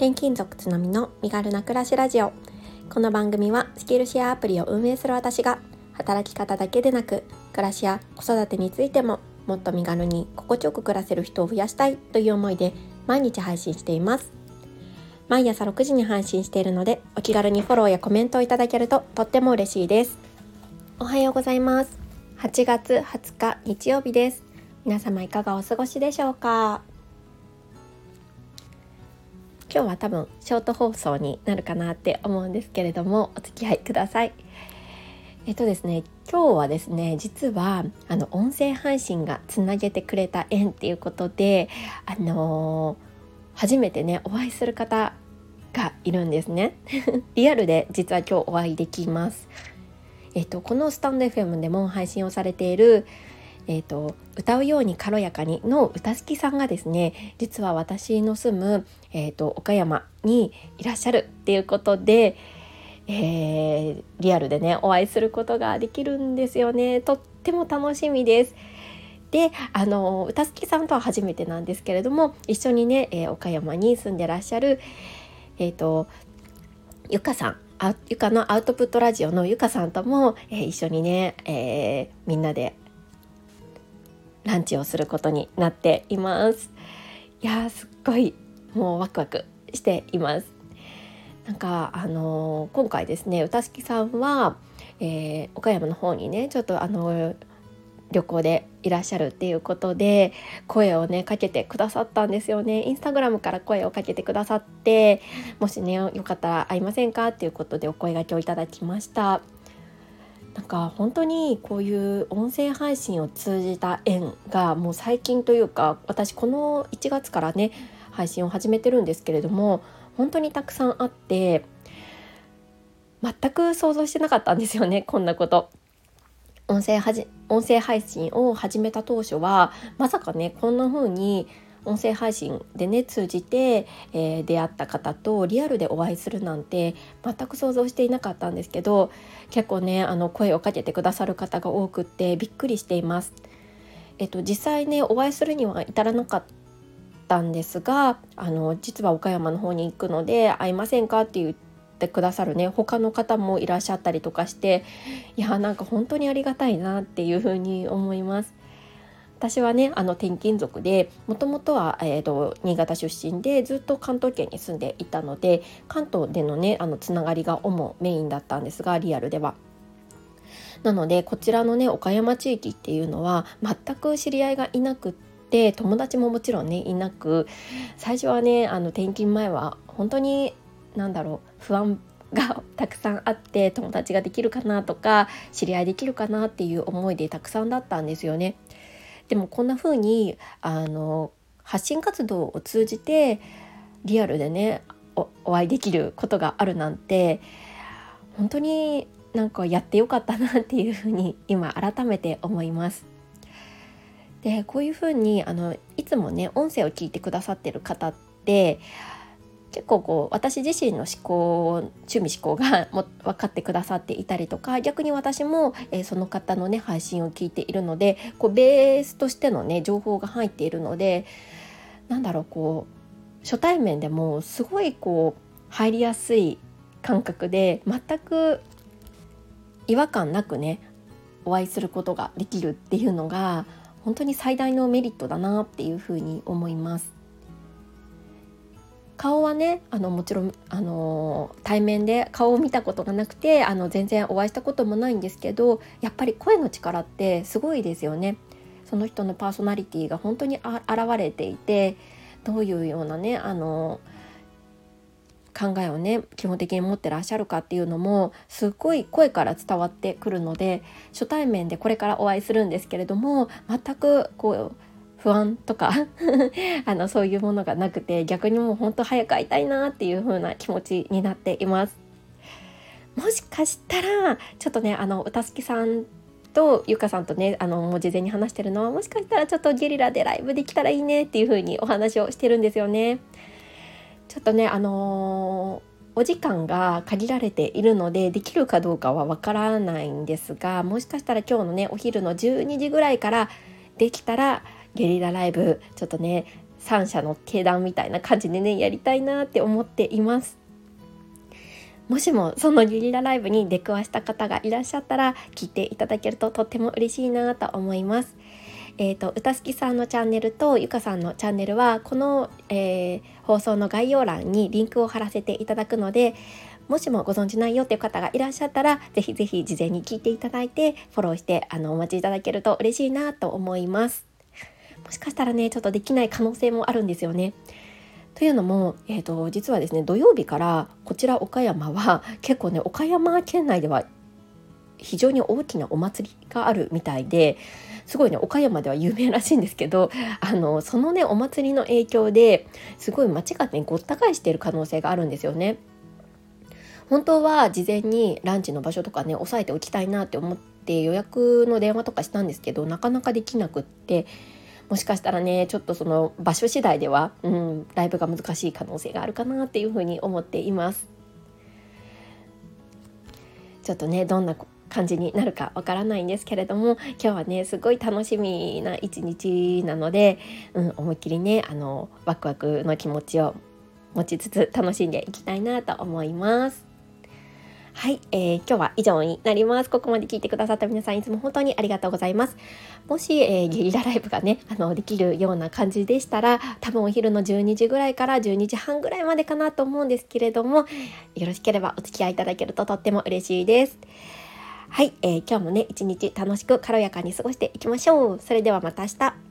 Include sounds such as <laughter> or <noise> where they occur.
転勤族つのみの身軽な暮らしラジオ。この番組はスキルシェアアプリを運営する私が働き方だけでなく暮らしや子育てについてももっと身軽に心地よく暮らせる人を増やしたいという思いで毎日配信しています。毎朝6時に配信しているのでお気軽にフォローやコメントをいただけるととっても嬉しいです。おはようございます。8月20日日曜日です。皆様いかがお過ごしでしょうか？今日は多分ショート放送になるかなって思うんですけれどもお付き合いください。えっとですね今日はですね実はあの音声配信がつなげてくれた縁っていうことであのー、初めてねお会いする方がいるんですね <laughs> リアルで実は今日お会いできますえっとこのスタンド FM でも配信をされているえーと、歌うように軽やかにの歌好きさんがですね実は私の住む、えーと、岡山にいらっしゃるっていうことで、えー、リアルでねお会いすることができるんですよねとっても楽しみです。であの歌好きさんとは初めてなんですけれども一緒にね、えー、岡山に住んでらっしゃるえっ、ー、とゆかさんあゆかのアウトプットラジオのゆかさんとも、えー、一緒にね、えー、みんなでランチをすることになっています。いやすっごいもうワクワクしています。なんかあのー、今回ですね歌敷さんは、えー、岡山の方にねちょっとあの旅行でいらっしゃるっていうことで声をねかけてくださったんですよね。インスタグラムから声をかけてくださってもしねよかったら会いませんか？っていうことでお声がけをいただきました。なんか本当にこういう音声配信を通じた縁がもう最近というか私この1月からね配信を始めてるんですけれども本当にたくさんあって全く想像してなかったんですよね <laughs> こんなこと。音声はじ音声配信を始めた当初はまさかねこんな風に音声配信でね通じて、えー、出会った方とリアルでお会いするなんて全く想像していなかったんですけど結構ねあの声をかけてくださる方が多くってびっくりしています。えっと、実際ねお会いするには至らなかったんですがあの実は岡山の方に行くので会いませんかって言ってくださるね他の方もいらっしゃったりとかしていやなんか本当にありがたいなっていうふうに思います。私はねあの転勤族でもともとは、えーと、新潟出身でずっと関東圏に住んでいたので関東でのねあのつながりが主メインだったんですがリアルでは。なのでこちらのね岡山地域っていうのは全く知り合いがいなくって友達ももちろんねいなく最初はねあの転勤前は本当に何だろう不安が <laughs> たくさんあって友達ができるかなとか知り合いできるかなっていう思いでたくさんだったんですよね。でもこんな風にあに発信活動を通じてリアルでねお会いできることがあるなんて本当になんかやってよかったなっていうふうに今改めて思います。でこういうふうにあのいつもね音声を聞いてくださってる方って結構こう私自身の思考趣味思考がも分かってくださっていたりとか逆に私も、えー、その方のね配信を聞いているのでこうベースとしてのね情報が入っているのでなんだろうこう初対面でもすごいこう入りやすい感覚で全く違和感なくねお会いすることができるっていうのが本当に最大のメリットだなっていうふうに思います。顔はねあのもちろんあの対面で顔を見たことがなくてあの全然お会いしたこともないんですけどやっぱり声の力ってすごいですよね。その人のパーソナリティが本当に現れていてどういうようなねあの考えをね基本的に持ってらっしゃるかっていうのもすっごい声から伝わってくるので初対面でこれからお会いするんですけれども全くこう不安とか <laughs> あのそういうものがなくて逆にもうほんと早く会いたいなっていう風な気持ちになっています。もしかしたらちょっとねあの歌好きさんとゆかさんとねあのもう事前に話してるのはもしかしたらちょっとゲリラでライブできたらいいねっていう風にお話をしてるんですよね。ちょっとねあのー、お時間が限られているのでできるかどうかはわからないんですがもしかしたら今日のねお昼の12時ぐらいからできたらゲリラライブちょっとね三者の定談みたいな感じでねやりたいなって思っています。もしもそのゲリラライブに出くわした方がいらっしゃったら聞いていただけるととっても嬉しいなと思います。えーと、歌好きさんのチャンネルとゆかさんのチャンネルはこの、えー、放送の概要欄にリンクを貼らせていただくのでもしもご存知ないよっていう方がいらっしゃったらぜひぜひ事前に聞いていただいてフォローしてあのお待ちいただけると嬉しいなと思います。もしかしたらねちょっとできない可能性もあるんですよね。というのも、えーと実はですね土曜日からこちら岡山は結構ね岡山県内では非常に大きなお祭りがあるみたいですごいね岡山では有名らしいんですけど <laughs> あのそのねお祭りの影響ですごい街がねごった返している可能性があるんですよね。本当は事前にランチの場所とかね押さえておきたいなって思って予約の電話とかしたんですけどなかなかできなくってもしかしたらねちょっとその場所次第では、うん、ライブが難しい可能性があるかなっていうふうに思っています。ちょっとねどんな感じになるかわからないんですけれども今日はねすごい楽しみな一日なので、うん、思いっきりねあのワクワクの気持ちを持ちつつ楽しんでいきたいなと思います。はい、えー、今日は以上になります。ここまで聞いてくださった皆さんいつも本当にありがとうございます。もし、えー、ゲリラライブがね、あの、できるような感じでしたら、多分お昼の12時ぐらいから12時半ぐらいまでかなと思うんですけれども、よろしければお付き合いいただけるととっても嬉しいです。はい、えー、今日もね、一日楽しく軽やかに過ごしていきましょう。それではまた明日。